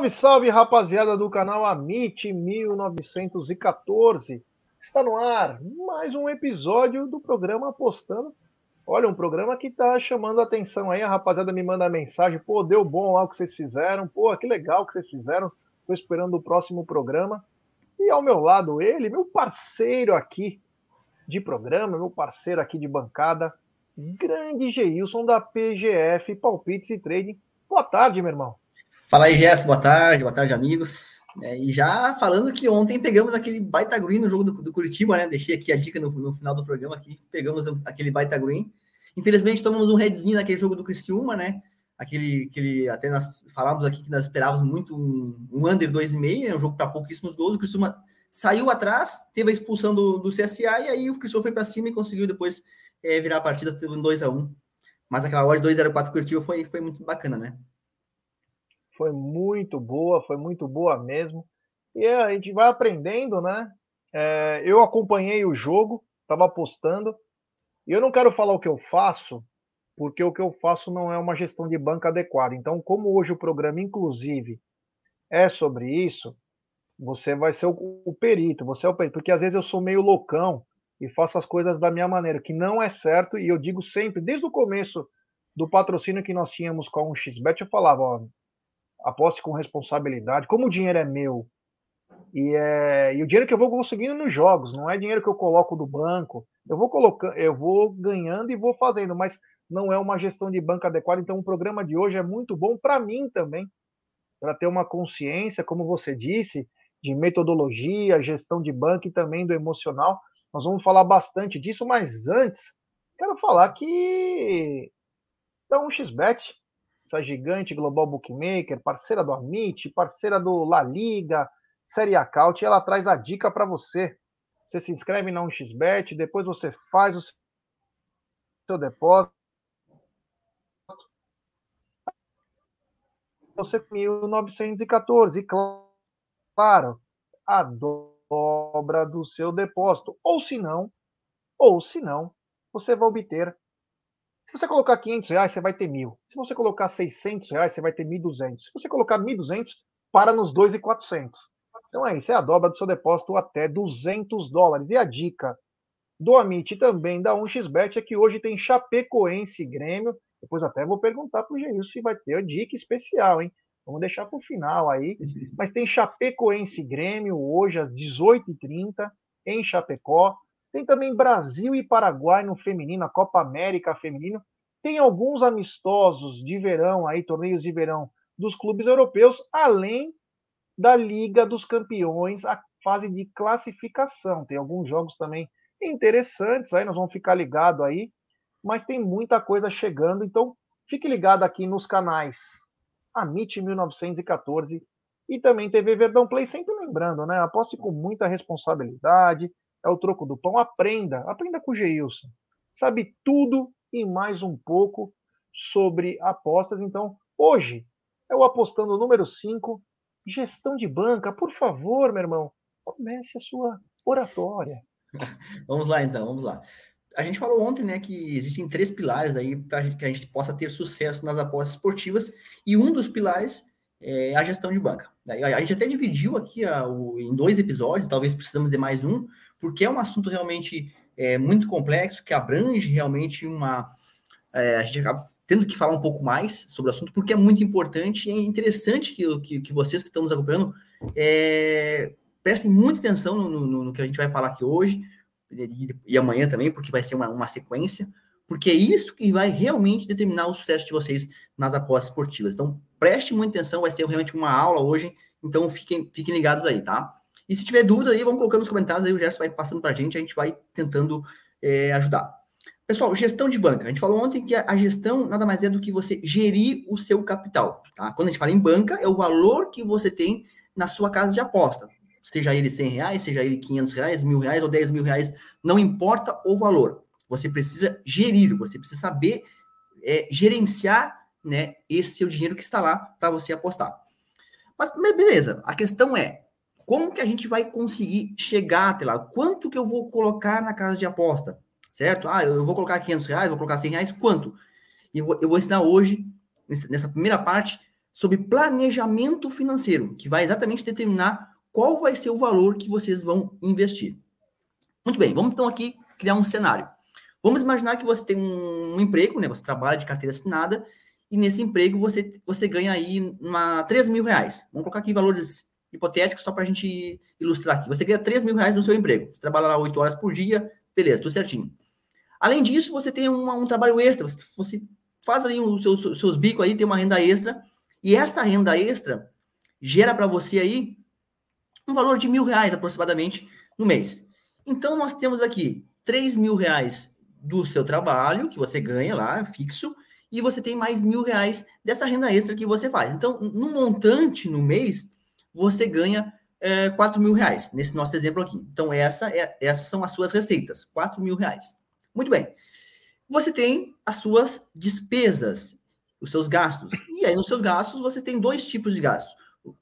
Salve, salve, rapaziada do canal Amit 1914. Está no ar mais um episódio do programa Apostando. Olha, um programa que está chamando a atenção aí. A rapaziada me manda mensagem: pô, deu bom lá o que vocês fizeram. Pô, que legal que vocês fizeram. Estou esperando o próximo programa. E ao meu lado, ele, meu parceiro aqui de programa, meu parceiro aqui de bancada, grande Geilson da PGF Palpites e Trading. Boa tarde, meu irmão. Fala aí, Gerson, boa tarde, boa tarde, amigos. É, e já falando que ontem pegamos aquele baita green no jogo do, do Curitiba, né? Deixei aqui a dica no, no, final do programa aqui, pegamos aquele baita green. Infelizmente, tomamos um redzinho naquele jogo do Criciúma, né? Aquele, aquele até nós falamos aqui que nós esperávamos muito um, um under 2,5, né? um jogo para pouquíssimos gols. O Criciúma saiu atrás, teve a expulsão do, do CSA, e aí o Criciúma foi para cima e conseguiu depois é, virar a partida, teve um 2 a 1 Mas aquela hora de 2,04 Curitiba foi, foi muito bacana, né? Foi muito boa, foi muito boa mesmo. E a gente vai aprendendo, né? É, eu acompanhei o jogo, estava apostando, e eu não quero falar o que eu faço, porque o que eu faço não é uma gestão de banca adequada. Então, como hoje o programa, inclusive, é sobre isso, você vai ser o, o perito, você é o perito, porque às vezes eu sou meio loucão e faço as coisas da minha maneira, que não é certo, e eu digo sempre, desde o começo do patrocínio que nós tínhamos com o XBET, eu falava, ó, aposte com responsabilidade. Como o dinheiro é meu e, é, e o dinheiro que eu vou conseguindo nos jogos, não é dinheiro que eu coloco do banco. Eu vou colocando, eu vou ganhando e vou fazendo, mas não é uma gestão de banco adequada. Então, o programa de hoje é muito bom para mim também, para ter uma consciência, como você disse, de metodologia, gestão de banco e também do emocional. Nós vamos falar bastante disso, mas antes, quero falar que dá um xbet essa gigante global bookmaker, parceira do Amit, parceira do La Liga, Série Acaute, ela traz a dica para você. Você se inscreve na 1xBet, depois você faz o seu depósito. Você 1914, e claro, a dobra do seu depósito. Ou se não, ou se não, você vai obter se você colocar 500 reais, você vai ter mil. Se você colocar 600 reais, você vai ter 1.200. Se você colocar 1.200, para nos 2.400. Então é isso, é a dobra do seu depósito até 200 dólares. E a dica do Amit também da 1xBet é que hoje tem Chapecoense e Grêmio. Depois até vou perguntar para o Geil se vai ter a dica especial, hein? Vamos deixar para o final aí. Mas tem Chapecoense e Grêmio hoje às 18h30 em Chapecó. Tem também Brasil e Paraguai no feminino, a Copa América feminino. Tem alguns amistosos de verão aí, torneios de verão dos clubes europeus, além da Liga dos Campeões, a fase de classificação. Tem alguns jogos também interessantes, aí nós vamos ficar ligado aí, mas tem muita coisa chegando, então fique ligado aqui nos canais Amit 1914 e também TV Verdão Play, sempre lembrando, né? Aposte com muita responsabilidade, é o troco do pão. Aprenda, aprenda com o Geilson. Sabe tudo e mais um pouco sobre apostas. Então, hoje é o apostando número 5, gestão de banca. Por favor, meu irmão, comece a sua oratória. vamos lá então, vamos lá. A gente falou ontem, né, que existem três pilares aí para que a gente possa ter sucesso nas apostas esportivas, e um dos pilares é a gestão de banca. A gente até dividiu aqui a, o, em dois episódios, talvez precisamos de mais um, porque é um assunto realmente é, muito complexo, que abrange realmente uma. É, a gente acaba tendo que falar um pouco mais sobre o assunto, porque é muito importante e é interessante que, que, que vocês que estão nos acompanhando é, prestem muita atenção no, no, no, que a gente vai falar aqui hoje e, e amanhã também, porque vai ser uma, uma sequência, porque é isso que vai realmente determinar o sucesso de vocês nas apostas esportivas. Então, preste muita atenção, vai ser realmente uma aula hoje, então fiquem, fiquem ligados aí, tá? E se tiver dúvida aí, vamos colocando nos comentários aí, o Gerson vai passando para a gente, a gente vai tentando é, ajudar. Pessoal, gestão de banca. A gente falou ontem que a gestão nada mais é do que você gerir o seu capital. Tá? Quando a gente fala em banca, é o valor que você tem na sua casa de aposta. Seja ele 100 reais, seja ele 500 reais, mil reais ou 10 mil reais, não importa o valor. Você precisa gerir, você precisa saber é, gerenciar né, esse seu dinheiro que está lá para você apostar. Mas beleza, a questão é, como que a gente vai conseguir chegar até lá? Quanto que eu vou colocar na casa de aposta? Certo? Ah, eu vou colocar 500 reais, vou colocar 100 reais, quanto? E eu eu vou ensinar hoje, nessa primeira parte, sobre planejamento financeiro, que vai exatamente determinar qual vai ser o valor que vocês vão investir. Muito bem, vamos então aqui criar um cenário. Vamos imaginar que você tem um emprego, né? Você trabalha de carteira assinada e nesse emprego você, você ganha aí uma, 3 mil reais. Vamos colocar aqui valores hipotéticos só para a gente ilustrar aqui. Você ganha 3 mil reais no seu emprego. Você trabalha lá 8 horas por dia, beleza, tudo certinho. Além disso, você tem uma, um trabalho extra, você, você faz ali os seus, seus bicos aí, tem uma renda extra, e essa renda extra gera para você aí um valor de mil reais aproximadamente no mês. Então, nós temos aqui 3 mil reais do seu trabalho, que você ganha lá, fixo, e você tem mais mil reais dessa renda extra que você faz. Então, no montante no mês, você ganha é, 4 mil reais, nesse nosso exemplo aqui. Então, essa é, essas são as suas receitas, 4 mil reais. Muito bem. Você tem as suas despesas, os seus gastos. E aí, nos seus gastos, você tem dois tipos de gastos: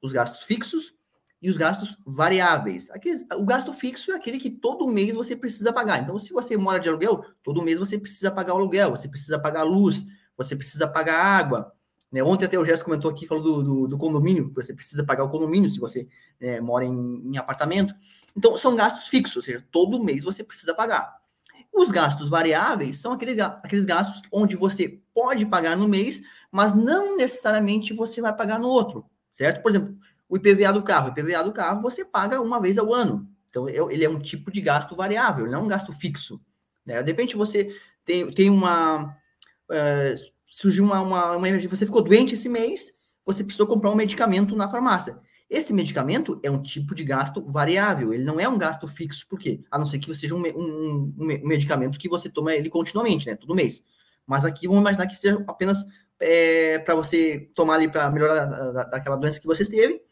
os gastos fixos e os gastos variáveis. Aqueles, o gasto fixo é aquele que todo mês você precisa pagar. Então, se você mora de aluguel, todo mês você precisa pagar o aluguel, você precisa pagar a luz, você precisa pagar a água. Né? Ontem até o Gerson comentou aqui, falou do, do, do condomínio, você precisa pagar o condomínio se você é, mora em, em apartamento. Então, são gastos fixos, ou seja, todo mês você precisa pagar. Os gastos variáveis são aqueles, aqueles gastos onde você pode pagar no mês, mas não necessariamente você vai pagar no outro, certo? Por exemplo, o IPVA do carro. O IPVA do carro você paga uma vez ao ano. Então, ele é um tipo de gasto variável, não é um gasto fixo. Né? De repente, você tem, tem uma. Uh, surgiu uma, uma, uma emergência, você ficou doente esse mês, você precisou comprar um medicamento na farmácia. Esse medicamento é um tipo de gasto variável, ele não é um gasto fixo, por quê? A não ser que seja um, um, um medicamento que você toma ele continuamente, né? Todo mês. Mas aqui vamos imaginar que seja apenas é, para você tomar ali para melhorar da, da, daquela doença que você teve,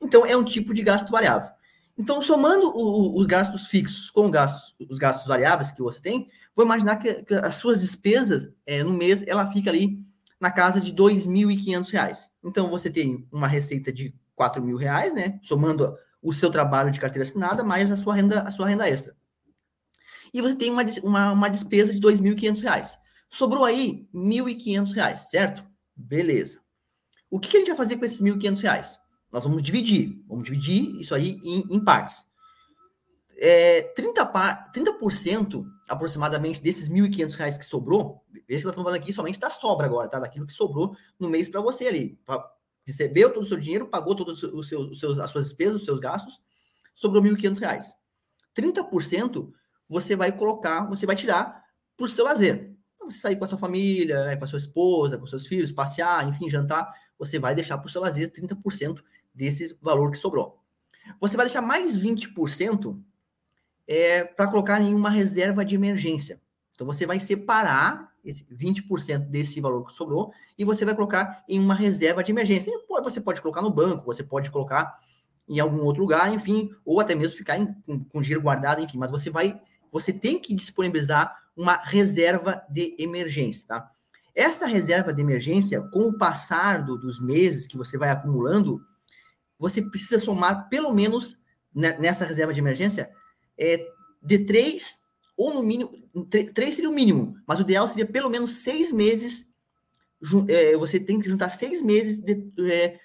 então, é um tipo de gasto variável. Então, somando o, os gastos fixos com os gastos, os gastos variáveis que você tem, vou imaginar que, que as suas despesas é, no mês, ela fica ali na casa de R$ 2.500. Então, você tem uma receita de R$ reais, né? Somando o seu trabalho de carteira assinada, mais a sua renda, a sua renda extra. E você tem uma, uma, uma despesa de R$ 2.500. Sobrou aí R$ 1.500, certo? Beleza. O que, que a gente vai fazer com esses R$ 1.500? Nós vamos dividir, vamos dividir isso aí em, em partes. É, 30, par, 30% aproximadamente desses R$ 1.500 que sobrou, veja que nós estamos falando aqui somente da sobra agora, tá? Daquilo que sobrou no mês para você ali. Recebeu todo o seu dinheiro, pagou todas seus, as suas despesas, os seus gastos, sobrou R$ 1.500. 30% você vai colocar, você vai tirar o seu lazer. Você sair com a sua família, né, com a sua esposa, com seus filhos, passear, enfim, jantar, você vai deixar o seu lazer 30% desse valor que sobrou. Você vai deixar mais 20% é, para colocar em uma reserva de emergência. Então, você vai separar esse 20% desse valor que sobrou e você vai colocar em uma reserva de emergência. Você pode colocar no banco, você pode colocar em algum outro lugar, enfim, ou até mesmo ficar em, com, com dinheiro guardado, enfim, mas você vai, você tem que disponibilizar uma reserva de emergência, tá? Essa reserva de emergência, com o passar do, dos meses que você vai acumulando, você precisa somar pelo menos nessa reserva de emergência é, de três, ou no mínimo, três seria o mínimo, mas o ideal seria pelo menos seis meses. É, você tem que juntar seis meses de, é,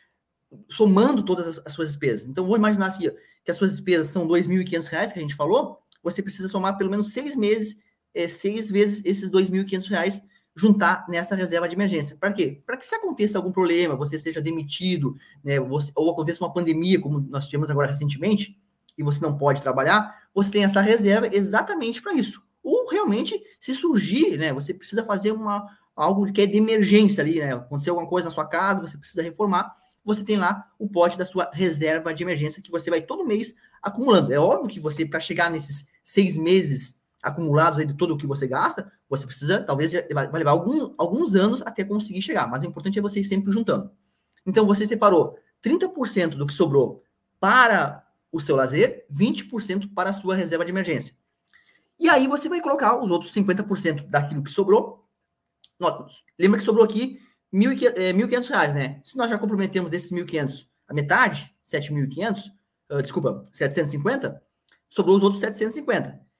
somando todas as, as, suas despesas. Então, vou imaginar assim, que as suas despesas são R$ 2.500 que a gente falou, você precisa somar pelo menos seis meses, é, seis vezes esses R$ 2.500 juntar nessa reserva de emergência. Para quê? Para que se aconteça algum problema, você seja demitido, né, você, ou aconteça uma pandemia, como nós tivemos agora recentemente, e você não pode trabalhar, você tem essa reserva exatamente para isso. Ou realmente, se surgir, né, você precisa fazer uma, algo que é de emergência ali, né, aconteceu alguma coisa na sua casa, você precisa reformar, você tem lá o pote da sua reserva de emergência que você vai todo mês acumulando. É óbvio que você, para chegar nesses seis meses acumulados aí de todo o que você gasta, você precisa, talvez, vai levar algum, alguns anos até conseguir chegar, mas o importante é você ir sempre juntando. Então, você separou 30% do que sobrou para o seu lazer, 20% para a sua reserva de emergência. E aí você vai colocar os outros 50% daquilo que sobrou. Lembra que sobrou aqui 1.500 reais, né? Se nós já comprometemos desses 1.500 a metade, 7.500, uh, desculpa, 750, sobrou os outros 750.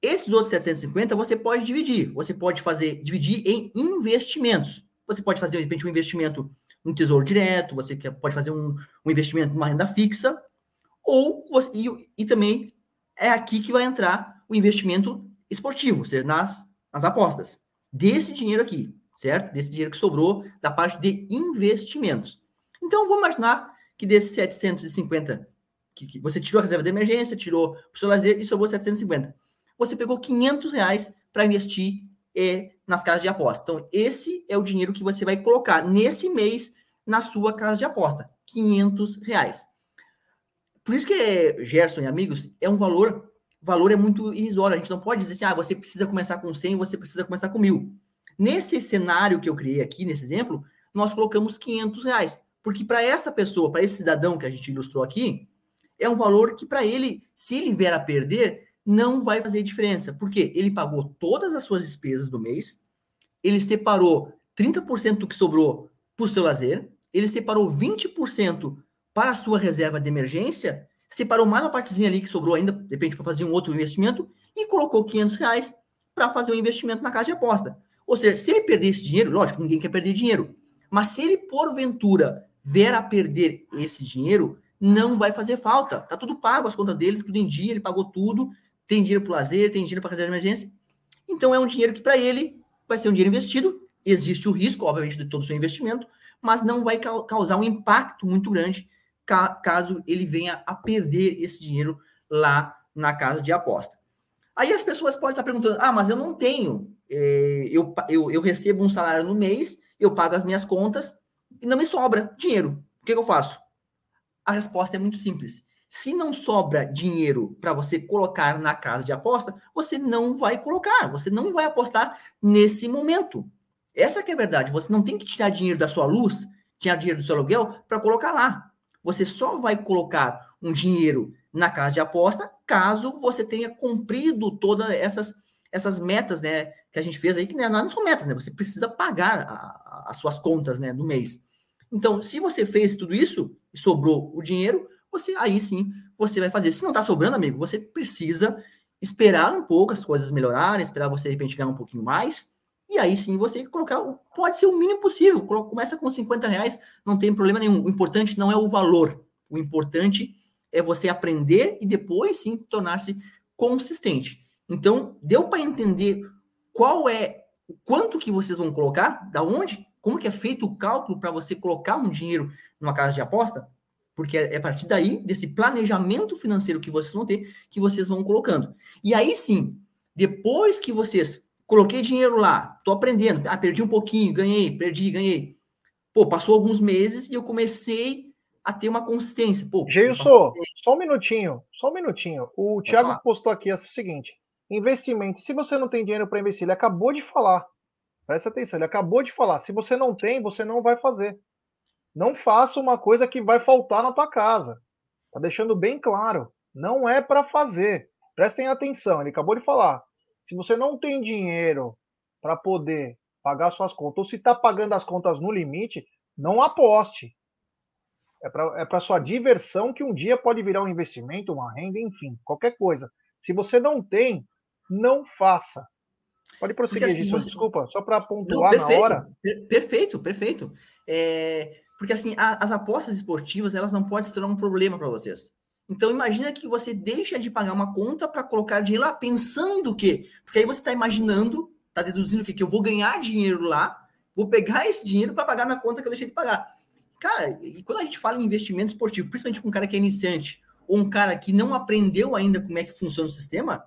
Esses outros 750 você pode dividir. Você pode fazer dividir em investimentos. Você pode fazer, de repente, um investimento um tesouro direto, você pode fazer um, um investimento numa renda fixa, ou você, e, e também é aqui que vai entrar o investimento esportivo, ou seja, nas, nas apostas. Desse dinheiro aqui, certo? Desse dinheiro que sobrou da parte de investimentos. Então, vamos imaginar que desses 750 que, que você tirou a reserva de emergência, tirou o seu lazer e sobrou 750. Você pegou 500 reais para investir é, nas casas de aposta. Então, esse é o dinheiro que você vai colocar nesse mês na sua casa de aposta. 500 reais. Por isso que, Gerson e amigos, é um valor, valor é muito irrisório. A gente não pode dizer assim, ah, você precisa começar com 100, você precisa começar com mil. Nesse cenário que eu criei aqui, nesse exemplo, nós colocamos 500 reais. Porque para essa pessoa, para esse cidadão que a gente ilustrou aqui, é um valor que para ele, se ele vier a perder, não vai fazer diferença. Porque ele pagou todas as suas despesas do mês, ele separou 30% do que sobrou para o seu lazer, ele separou 20% para a sua reserva de emergência, separou mais uma partezinha ali que sobrou ainda, de repente, para fazer um outro investimento, e colocou 500 reais para fazer um investimento na casa de aposta. Ou seja, se ele perder esse dinheiro, lógico, ninguém quer perder dinheiro, mas se ele, porventura, vier a perder esse dinheiro, não vai fazer falta. Tá tudo pago, as contas dele, tudo em dia, ele pagou tudo, tem dinheiro para lazer, tem dinheiro para reserva de emergência. Então é um dinheiro que para ele vai ser um dinheiro investido, existe o risco, obviamente, de todo o seu investimento, mas não vai causar um impacto muito grande caso ele venha a perder esse dinheiro lá na casa de aposta. Aí as pessoas podem estar perguntando: ah, mas eu não tenho, é, eu, eu, eu recebo um salário no mês, eu pago as minhas contas e não me sobra dinheiro. O que, que eu faço? A resposta é muito simples. Se não sobra dinheiro para você colocar na casa de aposta, você não vai colocar, você não vai apostar nesse momento. Essa que é a verdade. Você não tem que tirar dinheiro da sua luz, tirar dinheiro do seu aluguel para colocar lá. Você só vai colocar um dinheiro na casa de aposta caso você tenha cumprido todas essas, essas metas, né, que a gente fez aí, que né, não são metas, né? Você precisa pagar a, a, as suas contas, né, do mês. Então, se você fez tudo isso e sobrou o dinheiro, você aí sim você vai fazer. Se não está sobrando, amigo, você precisa esperar um pouco as coisas melhorarem, esperar você de repente ganhar um pouquinho mais. E aí sim você colocar, pode ser o mínimo possível. Começa com 50 reais, não tem problema nenhum. O importante não é o valor. O importante é você aprender e depois sim tornar-se consistente. Então, deu para entender qual é o quanto que vocês vão colocar, da onde como que é feito o cálculo para você colocar um dinheiro numa casa de aposta? Porque é, é a partir daí, desse planejamento financeiro que vocês vão ter, que vocês vão colocando. E aí sim, depois que vocês coloquei dinheiro lá, tô aprendendo, ah, perdi um pouquinho, ganhei, perdi, ganhei. Pô, passou alguns meses e eu comecei a ter uma consistência. Pô, Geilson, só um minutinho, só um minutinho. O Thiago postou aqui é o seguinte: investimento. Se você não tem dinheiro para investir, ele acabou de falar. Presta atenção, ele acabou de falar. Se você não tem, você não vai fazer. Não faça uma coisa que vai faltar na tua casa. Tá deixando bem claro. Não é para fazer. Prestem atenção, ele acabou de falar. Se você não tem dinheiro para poder pagar suas contas, ou se está pagando as contas no limite, não aposte. É para é sua diversão que um dia pode virar um investimento, uma renda, enfim, qualquer coisa. Se você não tem, não faça. Pode prosseguir, assim, você... desculpa, só para pontuar Não, perfeito, na hora. Perfeito, perfeito. É, porque assim, a, as apostas esportivas, elas não podem se tornar um problema para vocês. Então imagina que você deixa de pagar uma conta para colocar dinheiro lá pensando que, porque aí você está imaginando, está deduzindo que, que eu vou ganhar dinheiro lá, vou pegar esse dinheiro para pagar minha conta que eu deixei de pagar. Cara, e quando a gente fala em investimento esportivo, principalmente com um cara que é iniciante ou um cara que não aprendeu ainda como é que funciona o sistema,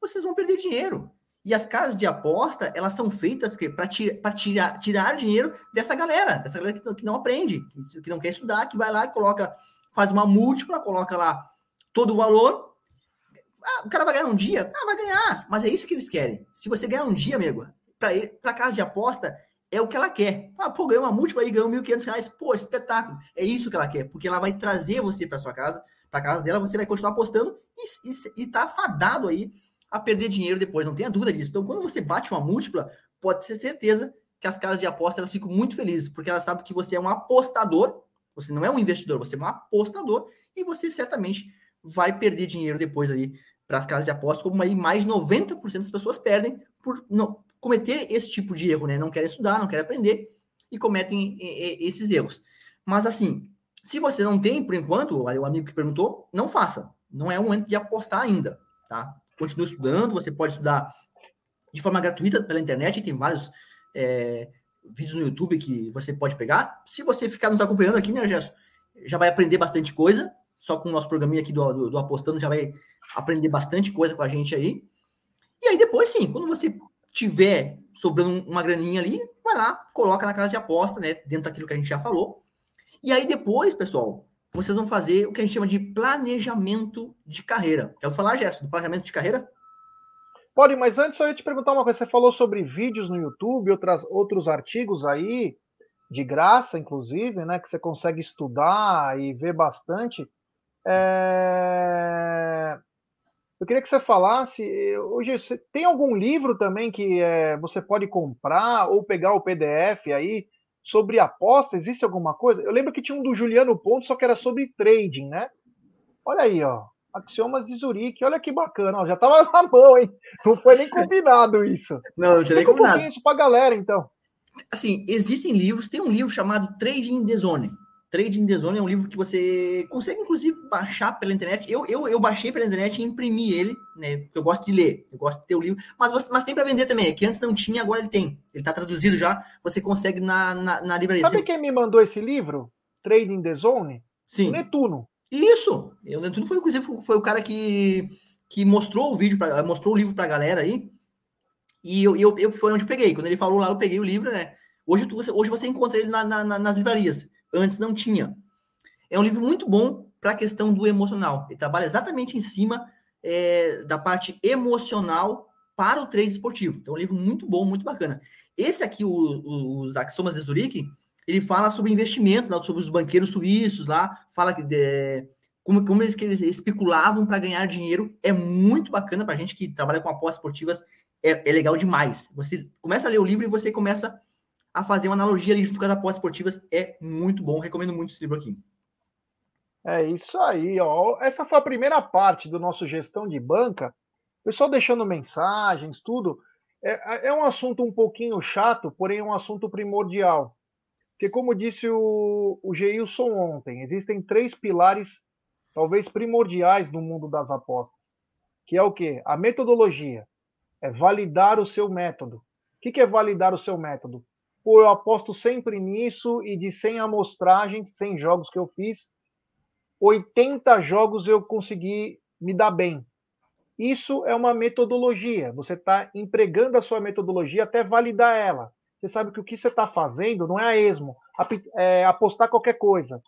vocês vão perder dinheiro. E as casas de aposta, elas são feitas para tirar, tirar dinheiro dessa galera, dessa galera que, que não aprende, que, que, não quer estudar, que vai lá e coloca, faz uma múltipla, coloca lá todo o valor. Ah, o cara vai ganhar um dia? Ah, vai ganhar. Mas é isso que eles querem. Se você ganhar um dia, amigo, para casa de aposta, é o que ela quer. Ah, pô, ganhou uma múltipla aí, ganhou 1.500 reais. Pô, espetáculo. É isso que ela quer, porque ela vai trazer você para sua casa, para casa dela, você vai continuar apostando e, e, e tá fadado aí a perder dinheiro depois, não tenha dúvida disso. Então, quando você bate uma múltipla, pode ter certeza que as casas de aposta elas ficam muito felizes, porque elas sabem que você é um apostador, você não é um investidor, você é um apostador, e você certamente vai perder dinheiro depois ali para as casas de aposta, como aí mais 90% das pessoas perdem por não, cometer esse tipo de erro, né? Não querem estudar, não querem aprender, e cometem esses erros. Mas assim, se você não tem, por enquanto, o amigo que perguntou, não faça. Não é o momento de apostar ainda, tá? Continue estudando, você pode estudar de forma gratuita pela internet, tem vários é, vídeos no YouTube que você pode pegar. Se você ficar nos acompanhando aqui, né, Gerson, já vai aprender bastante coisa, só com o nosso programinha aqui do, do, do Apostando, já vai aprender bastante coisa com a gente aí. E aí depois, sim, quando você tiver sobrando uma graninha ali, vai lá, coloca na casa de aposta, né, dentro daquilo que a gente já falou. E aí depois, pessoal, vocês vão fazer o que a gente chama de planejamento de carreira. Quer falar, Gerson, do planejamento de carreira? Pode, mas antes eu ia te perguntar uma coisa. Você falou sobre vídeos no YouTube, outras, outros artigos aí, de graça, inclusive, né? Que você consegue estudar e ver bastante. É... Eu queria que você falasse. Hoje, tem algum livro também que é, você pode comprar ou pegar o PDF aí sobre aposta? Existe alguma coisa? Eu lembro que tinha um do Juliano Ponto, só que era sobre trading, né? Olha aí, ó. Axiomas de Zurique, olha que bacana, ó, já tava na mão, hein? Não foi nem combinado isso. Não, não tinha nem combinado. Um isso pra galera, então. Assim, existem livros, tem um livro chamado Trading in the Zone. Trading in the Zone é um livro que você consegue, inclusive, baixar pela internet. Eu, eu, eu baixei pela internet e imprimi ele, né? Porque eu gosto de ler, eu gosto de ter o livro. Mas, mas tem para vender também, é que antes não tinha, agora ele tem. Ele tá traduzido já, você consegue na, na, na livraria. Sabe quem me mandou esse livro? Trading in the Zone? Sim. O Netuno. Isso! O Netuno foi, inclusive, foi o cara que, que mostrou o vídeo, pra, mostrou o livro pra galera aí. E eu, eu, eu, foi onde eu peguei. Quando ele falou lá, eu peguei o livro, né? Hoje, hoje você encontra ele na, na, nas livrarias. Antes não tinha. É um livro muito bom para a questão do emocional. Ele trabalha exatamente em cima é, da parte emocional para o trade esportivo. Então, é um livro muito bom, muito bacana. Esse aqui, o, o, os Axiomas de Zurique, ele fala sobre investimento, sobre os banqueiros suíços lá, fala que de, como, como eles, que eles especulavam para ganhar dinheiro. É muito bacana para a gente que trabalha com apostas esportivas, é, é, legal demais. Você começa a ler o livro e você começa a fazer uma analogia ali junto com as apostas esportivas. É muito bom, recomendo muito esse livro aqui. É isso aí, ó. Essa foi a primeira parte do nosso gestão de banca. Pessoal deixando mensagens, tudo. É, é um assunto um pouquinho chato, porém é um assunto primordial. Porque, como disse o, o Geilson ontem, existem três pilares, talvez primordiais, no mundo das apostas. Que é o quê? A metodologia. É validar o seu método. O que é validar o seu método? Pô, eu aposto sempre nisso e de 100 amostragens, 100 jogos que eu fiz, 80 jogos eu consegui me dar bem. Isso é uma metodologia. Você está empregando a sua metodologia até validar ela. Você sabe que o que você está fazendo não é a esmo, é apostar qualquer coisa.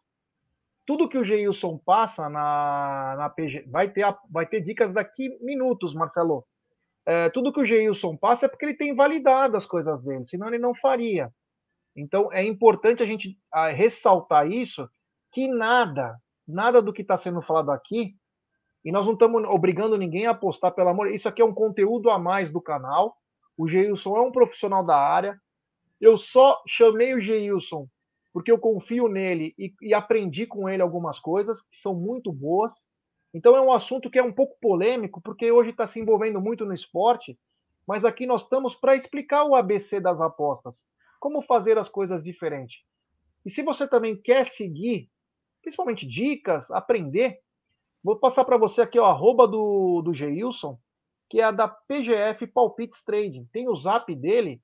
Tudo que o Geilson passa na, na PG. Vai ter, vai ter dicas daqui minutos, Marcelo. É, tudo que o Geilson passa é porque ele tem validado as coisas dele, senão ele não faria. Então é importante a gente ressaltar isso, que nada, nada do que está sendo falado aqui, e nós não estamos obrigando ninguém a apostar, pelo amor. Isso aqui é um conteúdo a mais do canal. O Geilson é um profissional da área, eu só chamei o Geilson porque eu confio nele e, e, aprendi com ele algumas coisas que são muito boas. Então é um assunto que é um pouco polêmico, porque hoje está se envolvendo muito no esporte, mas aqui nós estamos para explicar o ABC das apostas, como fazer as coisas diferentes. E se você também quer seguir, principalmente dicas, aprender, vou passar para você aqui o arroba do, do Geilson, que é a da PGF Palpites Trading. Tem o zap dele,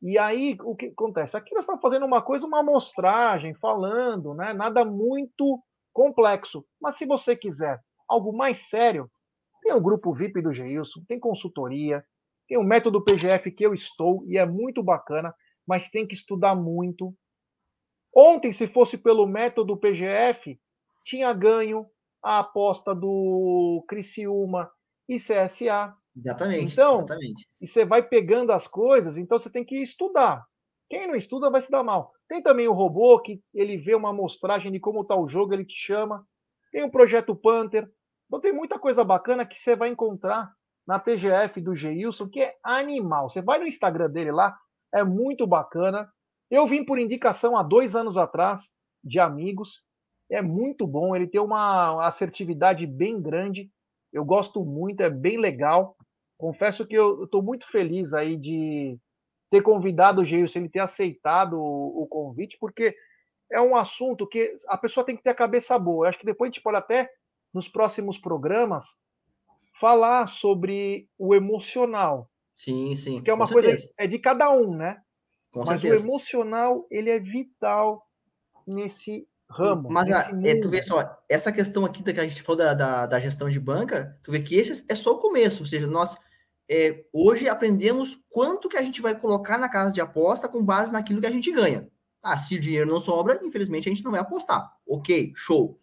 e aí, o que acontece? Aqui nós estamos fazendo uma coisa, uma amostragem, falando, né? nada muito complexo. Mas se você quiser algo mais sério, tem o grupo VIP do Geilson, tem consultoria, tem o método PGF que eu estou e é muito bacana, mas tem que estudar muito. Ontem, se fosse pelo método PGF, tinha ganho a aposta do Criciúma e CSA. Exatamente. Então, exatamente. e você vai pegando as coisas, então você tem que estudar. Quem não estuda vai se dar mal. Tem também o robô que ele vê uma amostragem de como está o jogo, ele te chama. Tem o projeto Panther. Então tem muita coisa bacana que você vai encontrar na PGF do Geilson, que é animal. Você vai no Instagram dele lá, é muito bacana. Eu vim por indicação há dois anos atrás de amigos. É muito bom, ele tem uma assertividade bem grande. Eu gosto muito, é bem legal. Confesso que eu estou muito feliz aí de ter convidado o Geilson, ele ter aceitado o, o, convite, porque é um assunto que a pessoa tem que ter a cabeça boa. Eu acho que depois a gente pode até, nos próximos programas, falar sobre o emocional. Sim, sim. Que é uma coisa é de cada um, né? Com Mas certeza. o emocional ele é vital nesse ramo. Mas a, é, tu vê só, essa questão aqui que a gente falou da, da, da, gestão de banca, tu vê que esse é só o começo, ou seja, nós é, hoje aprendemos quanto que a gente vai colocar na casa de aposta com base naquilo que a gente ganha. Ah, se o dinheiro não sobra, infelizmente a gente não vai apostar. Ok, show.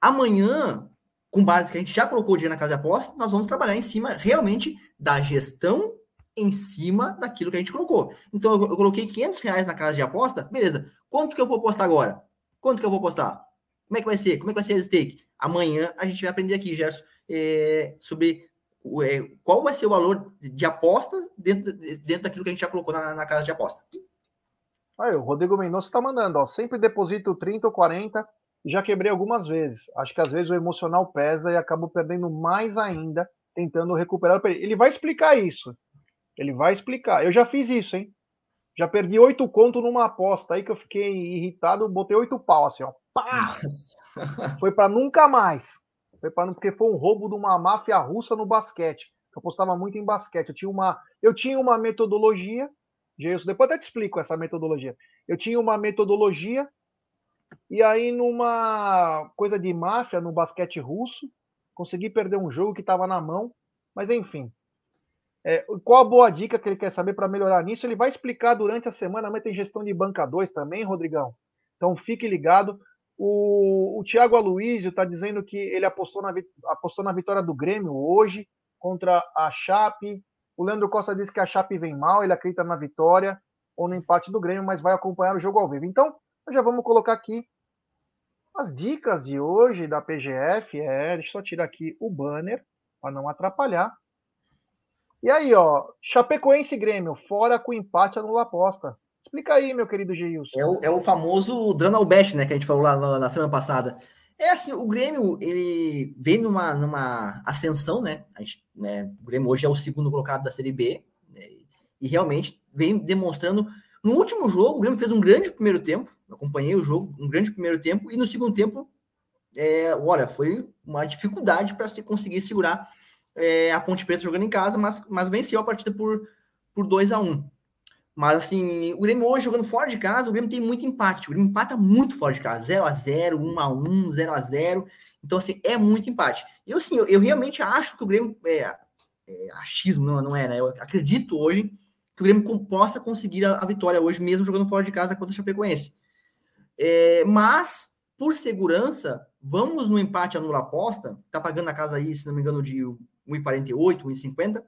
Amanhã, com base que a gente já colocou o dinheiro na casa de aposta, nós vamos trabalhar em cima realmente da gestão em cima daquilo que a gente colocou. Então, eu, eu coloquei 500 reais na casa de aposta, beleza. Quanto que eu vou apostar agora? Quanto que eu vou apostar? Como é que vai ser? Como é que vai ser esse stake? Amanhã a gente vai aprender aqui, Gerson, é, sobre é, qual vai ser o valor de aposta dentro, dentro daquilo que a gente já colocou na, na casa de aposta. Aí, o Rodrigo Mendonça está mandando, ó, sempre deposito 30 ou 40, já quebrei algumas vezes. Acho que às vezes o emocional pesa e acabo perdendo mais ainda tentando recuperar. Ele vai explicar isso. Ele vai explicar. Eu já fiz isso, hein? Já perdi oito conto numa aposta aí que eu fiquei irritado, botei oito pau assim, ó. Pá! Foi para nunca mais. Foi para porque foi um roubo de uma máfia russa no basquete. Eu apostava muito em basquete. Eu tinha uma, eu tinha uma metodologia. Jesus, depois até te explico essa metodologia. Eu tinha uma metodologia e aí numa coisa de máfia no basquete russo, consegui perder um jogo que estava na mão, mas enfim, é, qual a boa dica que ele quer saber para melhorar nisso? Ele vai explicar durante a semana, mas tem gestão de banca 2 também, Rodrigão. Então fique ligado. O, o Thiago Aloysio está dizendo que ele apostou na, apostou na vitória do Grêmio hoje contra a Chape. O Leandro Costa disse que a Chape vem mal, ele acredita na vitória ou no empate do Grêmio, mas vai acompanhar o jogo ao vivo. Então, nós já vamos colocar aqui as dicas de hoje da PGF. É, deixa eu só tirar aqui o banner para não atrapalhar. E aí, ó, Chapecoense Grêmio, fora com empate anula aposta. Explica aí, meu querido Geilson. É o, é o famoso Dranalbest, né, que a gente falou lá na, na, semana passada. É assim, o Grêmio, ele vem numa, numa ascensão, né? Gente, né? O Grêmio hoje é o segundo colocado da Série B, né, e realmente vem demonstrando. No último jogo, o Grêmio fez um grande primeiro tempo, eu acompanhei o jogo, um grande primeiro tempo, e no segundo tempo, é, olha, foi uma dificuldade para se conseguir segurar é, a Ponte Preta jogando em casa, mas, mas venceu a partida por, por 2 a 1 Mas assim, o Grêmio hoje jogando fora de casa, o Grêmio tem muito empate. O Grêmio empata muito fora de casa, 0 a 0 1 a 1 0 a 0 Então, assim, é muito empate. E assim, eu, eu realmente acho que o Grêmio. É, é, achismo, não, não é, né? Eu acredito hoje que o Grêmio possa conseguir a, a vitória hoje, mesmo jogando fora de casa contra o Chapecoense. É, mas, por segurança, vamos no empate anula aposta, tá pagando a casa aí, se não me engano, de 1,48, 1,50.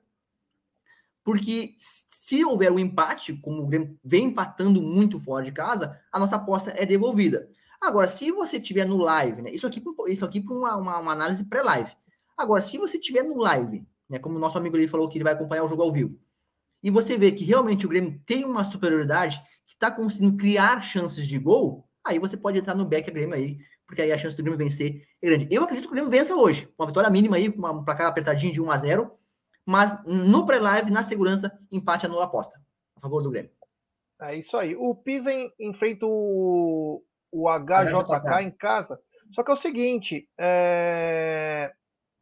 Porque se houver um empate, como o Grêmio vem empatando muito fora de casa, a nossa aposta é devolvida. Agora, se você tiver no live, né? Isso aqui, isso aqui para uma, uma, uma, análise pré-live. Agora, se você tiver no live, né? Como o nosso amigo ali falou que ele vai acompanhar o jogo ao vivo, e você vê que realmente o Grêmio tem uma superioridade, que está conseguindo criar chances de gol, aí você pode entrar no back Grêmio aí, porque aí a chance do Grêmio vencer é grande. Eu acredito que o Grêmio vença hoje, uma vitória mínima aí, uma, um placar apertadinho de 1 a 0 mas no pré-live, na segurança, empate anula aposta, a favor do Grêmio. É isso aí. O Pisa enfrenta o, o HJK em casa. Só que é o seguinte, é...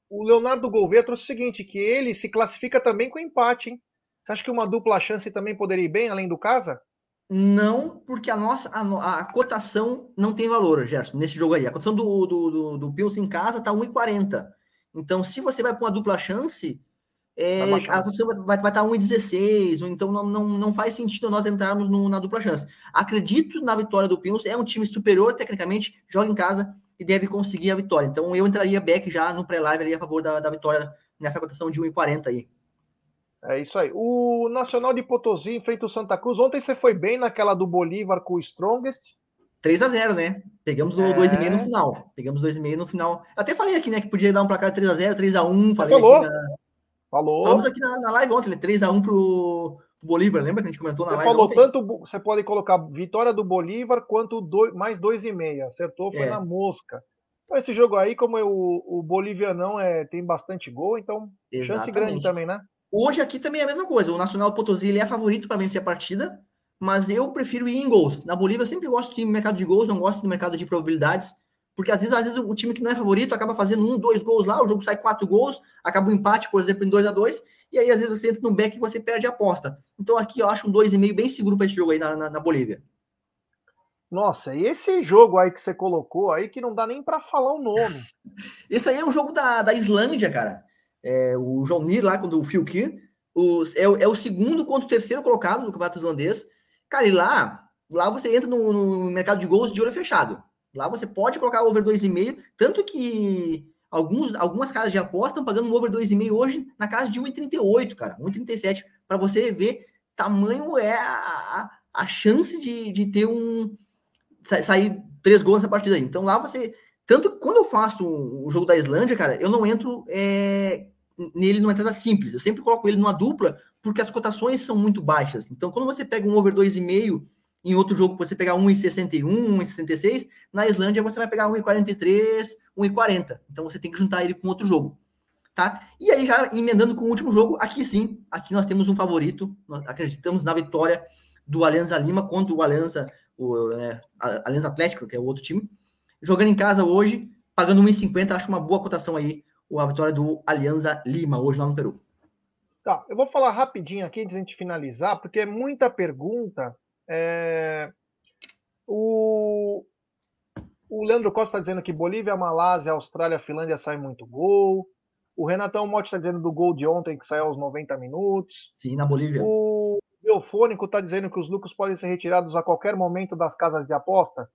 o Leonardo Gouveia trouxe o seguinte, que ele se classifica também com empate, hein? Você acha que uma dupla chance também poderia ir bem, além do casa? Não, porque a nossa a, a, cotação não tem valor, Gerson, nesse jogo aí. A cotação do, do, do, do Pilsen em casa tá 1,40. Então, se você vai para uma dupla chance, é, a cotação vai, vai estar tá 1,16, ou então não, não, não faz sentido nós entrarmos no, na dupla chance. Acredito na vitória do Pilsen, é um time superior tecnicamente, joga em casa e deve conseguir a vitória. Então, eu entraria back já no pré-live ali a favor da, da vitória nessa cotação de 1,40 aí. É isso aí. O Nacional de Potosí enfrenta o Santa Cruz. Ontem você foi bem naquela do Bolívar com o Strongest. 3 a 0 né? Pegamos é... 2,5 no final. Pegamos 2,5 no final. Até falei aqui, né, que podia dar um placar 3 a 0 3 a 1 Falei falou. Na... Falou. Falamos aqui na, na live ontem, né? 3 a 1 pro, Bolívar. Lembra que a gente comentou na você live falou ontem? tanto, você pode colocar vitória do Bolívar quanto dois, mais 2,5. Acertou, foi é. na mosca. Então, esse jogo aí, como eu, o bolivianão é, tem bastante gol, então Exatamente. chance grande também, né? Hoje aqui também é a mesma coisa. O Nacional Potosí ele é favorito para vencer a partida, mas eu prefiro ir em gols. Na Bolívia eu sempre gosto de mercado de gols, não gosto do mercado de probabilidades, porque às vezes, às vezes o time que não é favorito acaba fazendo um, dois gols lá, o jogo sai quatro gols, acaba o um empate, por exemplo, em 2 a 2 e aí às vezes você entra num back e você perde a aposta. Então aqui eu acho um 2,5 bem seguro para esse jogo aí na, na, na Bolívia. Nossa, e esse jogo aí que você colocou aí que não dá nem para falar o nome. esse aí é um jogo da, da Islândia, cara. É, o João Nir lá, quando o Phil Kier, os, é, é, o segundo contra o terceiro colocado no campeonato islandês. Cara, e lá, lá você entra no, no mercado de gols de olho fechado. Lá você pode colocar over 2,5, tanto que alguns, algumas casas de aposta estão pagando over 2,5 hoje na casa de 1,38, cara, 1,37, para você ver tamanho é a, a, a chance de, de ter um sair três gols nessa partida aí. Então lá você. Tanto quando eu faço o jogo da Islândia, cara, eu não entro é, nele numa entrada simples. Eu sempre coloco ele numa dupla, porque as cotações são muito baixas. Então, quando você pega um over 2,5 em outro jogo, você pegar 1,61, 1,66, na Islândia você vai pegar 1,43, 1,40. Então você tem que juntar ele com outro jogo. Tá? E aí, já emendando com o último jogo, aqui sim, aqui nós temos um favorito, nós acreditamos na vitória do Alianza Lima contra o Alianza o é, Aliança Atlético, que é o outro time, jogando em casa hoje, pagando 1,50, acho uma boa cotação aí, a vitória do Alianza Lima, hoje lá no Peru. Tá, eu vou falar rapidinho aqui antes de a gente finalizar, porque é muita pergunta. É... O... o Leandro Costa está dizendo que Bolívia, Malásia, Austrália, Finlândia sai muito gol. O Renatão Motti está dizendo do gol de ontem que saiu aos 90 minutos. Sim, na Bolívia. O Biofônico está dizendo que os lucros podem ser retirados a qualquer momento das casas de aposta?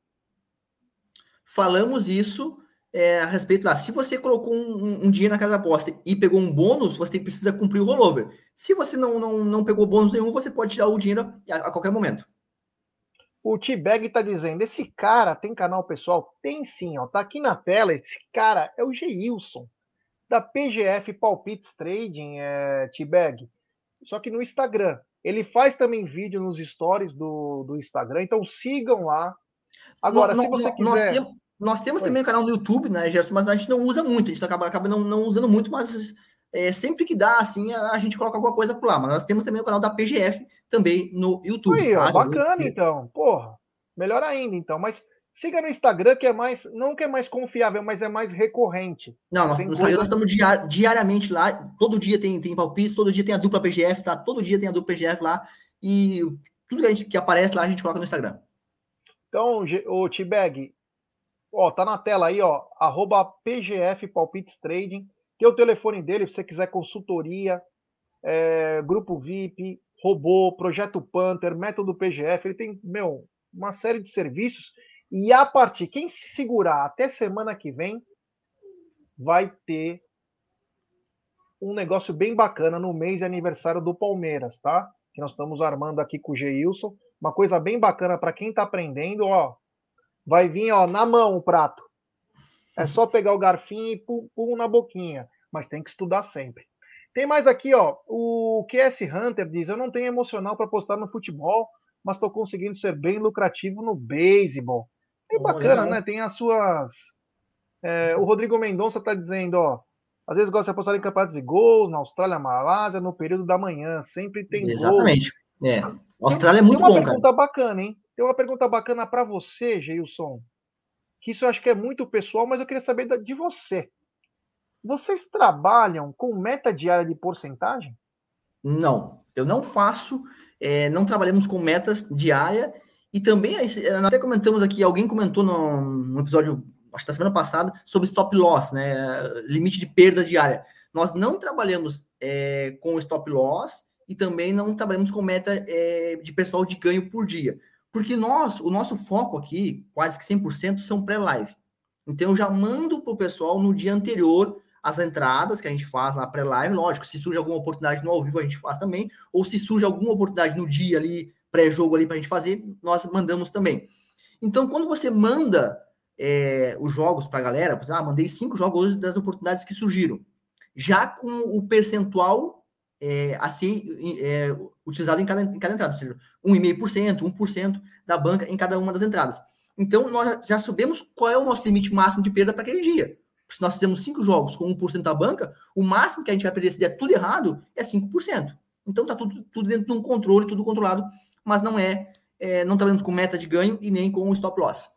Falamos isso é, a respeito lá. Se você colocou um, um, dinheiro na casa de aposta e pegou um bônus, você precisa cumprir o rollover. Se você não, não, não pegou bônus nenhum, você pode tirar o dinheiro a, a qualquer momento. O T-Bag está dizendo: esse cara tem canal pessoal? Tem sim, ó. Tá aqui na tela. Esse cara é o Geilson, da PGF Palpites Trading, é, T-Bag. Só que no Instagram. Ele faz também vídeo nos stories do, do Instagram, então sigam lá. Agora, se você quiser. Nós, tem, nós temos também um canal no YouTube, né, Gerson? Mas a gente não usa muito, a gente acaba, acaba não, não usando muito, mas é, sempre que dá, assim, a, a, gente coloca alguma coisa por lá. Mas nós temos também o canal da PGF também no YouTube. Aí, ó, bacana, então. Porra, melhor ainda, então. Mas Siga no Instagram, que é mais, não que é mais confiável, mas é mais recorrente. Não, nós, no Instagram nós estamos diar, diariamente lá, todo dia tem, tem palpites, todo dia tem a dupla PGF, tá? Todo dia tem a dupla PGF lá, e tudo que, a gente, que aparece lá a gente coloca no Instagram. Então, o T-Bag, ó, tá na tela aí, ó, arroba PGF Palpites Trading, tem o telefone dele, se você quiser consultoria, é, grupo VIP, robô, projeto Panther, método PGF, ele tem, meu, uma série de serviços e a partir, quem se segurar até semana que vem, vai ter um negócio bem bacana no mês de aniversário do Palmeiras, tá? Que nós estamos armando aqui com o Geilson. Uma coisa bem bacana para quem está aprendendo, ó. Vai vir, ó, na mão o prato. É só pegar o garfinho e pum, pum na boquinha. Mas tem que estudar sempre. Tem mais aqui, ó. O QS Hunter diz: Eu não tenho emocional para postar no futebol, mas estou conseguindo ser bem lucrativo no beisebol. É bacana, né? Tem as suas. É, o Rodrigo Mendonça está dizendo, ó. Às vezes gosta de apostar em campeonatos de gols, na Austrália, Malásia, no período da manhã. Sempre tem Exatamente. É. A Austrália é muito bom, cara. Tem uma pergunta bacana, hein? Tem uma pergunta bacana para você, Geilson. Que isso eu acho que é muito pessoal, mas eu queria saber de você. Vocês trabalham com meta diária de porcentagem? Não, eu não faço. É, não trabalhamos com metas diária e também, até comentamos aqui, alguém comentou no, episódio, acho que da semana passada, sobre stop loss, né? Limite de perda diária. Nós não trabalhamos é, com stop loss e também não trabalhamos com meta é, de pessoal de ganho por dia. Porque nós, o nosso foco aqui, quase que 100%, são pré-live. Então, eu já mando para o pessoal no dia anterior as entradas que a gente faz lá pré-live. Lógico, se surge alguma oportunidade no ao vivo, a gente faz também. Ou se surge alguma oportunidade no dia ali pré-jogo ali para a gente fazer, nós mandamos também. Então, quando você manda é, os jogos para a galera, ah, mandei cinco jogos das oportunidades que surgiram, já com o percentual é, assim é, utilizado em cada, em cada entrada, ou seja, 1,5%, 1% da banca em cada uma das entradas. Então, nós já sabemos qual é o nosso limite máximo de perda para aquele dia. Se nós fizemos cinco jogos com 1% da banca, o máximo que a gente vai perder se der tudo errado é 5%. Então tá tudo, tudo dentro de um controle, tudo controlado, mas não é, é não trabalhando com meta de ganho e nem com stop loss.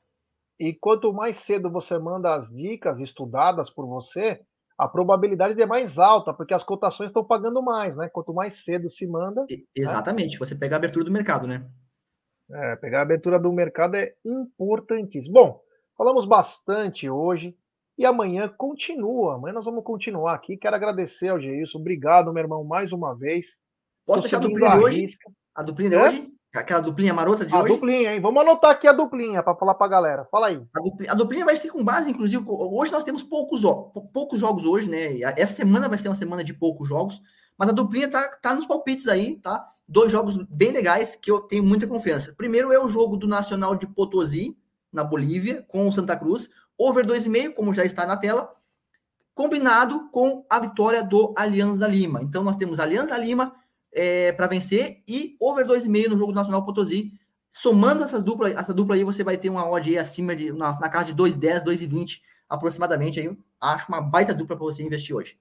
E quanto mais cedo você manda as dicas estudadas por você, a probabilidade é mais alta, porque as cotações estão pagando mais, né? Quanto mais cedo se manda. Né? Exatamente, né? você pega a abertura do mercado, né? É, pegar a abertura do mercado é importantíssimo. Bom, falamos bastante hoje e amanhã continua. Amanhã nós vamos continuar aqui. Quero agradecer ao Geilson. Obrigado, meu irmão, mais uma vez. Posso deixar a duplinha hoje? A duplinha de é? hoje? Aquela duplinha marota de a hoje? A duplinha, hein? Vamos anotar aqui a duplinha para falar para a galera. Fala aí. A duplinha, a duplinha, vai ser com base, inclusive, hoje nós temos poucos, poucos jogos hoje, né? Essa semana vai ser uma semana de poucos jogos, mas a duplinha tá, tá nos palpites aí, tá? Dois jogos bem legais que eu tenho muita confiança. Primeiro é o jogo do Nacional de Potosí, na Bolívia, com o Santa Cruz. Over 2,5, como já está na tela, combinado com a vitória do Alianza Lima. Então nós temos Alianza Lima é, para vencer e over 2,5 no jogo do Nacional Potosí. Somando essas duplas, essa dupla aí, você vai ter uma odd acima de, na, na casa de 2,10, 2,20 aproximadamente. Aí, acho uma baita dupla para você investir hoje.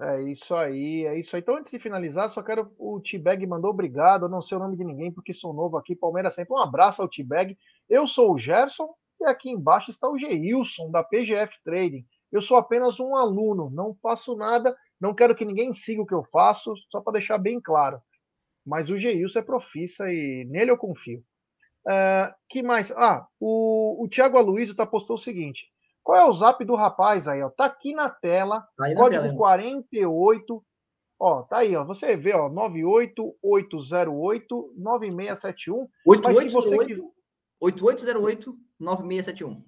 É isso aí, é isso aí. Então, antes de finalizar, só quero. O T-Bag mandou obrigado. Eu não sei o nome de ninguém, porque sou novo aqui. Palmeiras sempre. Um abraço ao T-Bag. Eu sou o Gerson e aqui embaixo está o Geilson, da PGF Trading. Eu sou apenas um aluno, não faço nada não quero que ninguém siga o que eu faço, só para deixar bem claro. Mas o Geilson é profissa e nele eu confio. Uh, que mais? Ah, o, o Thiago Aloysio tá postou o seguinte. Qual é o zap do rapaz aí? Ó? Tá aqui na tela. Tá aí código tela, 48. Ó, tá aí, ó. Você vê, ó, 98808 9671. 8808 8808 9671.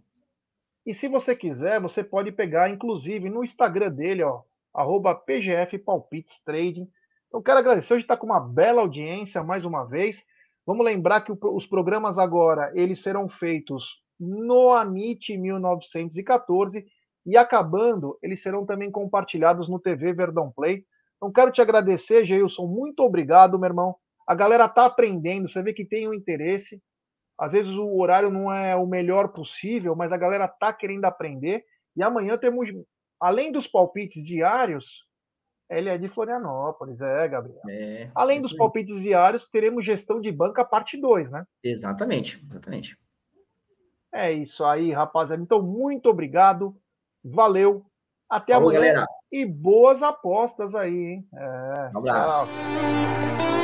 E se você quiser, você pode pegar, inclusive, no Instagram dele, ó, arroba PGF Palpites Trading. Então, quero agradecer. Hoje está com uma bela audiência, mais uma vez. Vamos lembrar que os programas agora, eles serão feitos no Amit 1914 e acabando, eles serão também compartilhados no TV Verdão Play. Então, quero te agradecer, Geilson. Muito obrigado, meu irmão. A galera tá aprendendo, você vê que tem um interesse. Às vezes o horário não é o melhor possível, mas a galera tá querendo aprender. E amanhã temos além dos palpites diários, ele é de Florianópolis, é, Gabriel. É, além dos palpites diários, teremos gestão de banca parte 2, né? Exatamente, exatamente. É isso aí, rapaziada. Então, muito obrigado. Valeu. Até Falou, amanhã. Galera. E boas apostas aí, hein? É, um abraço. Tchau.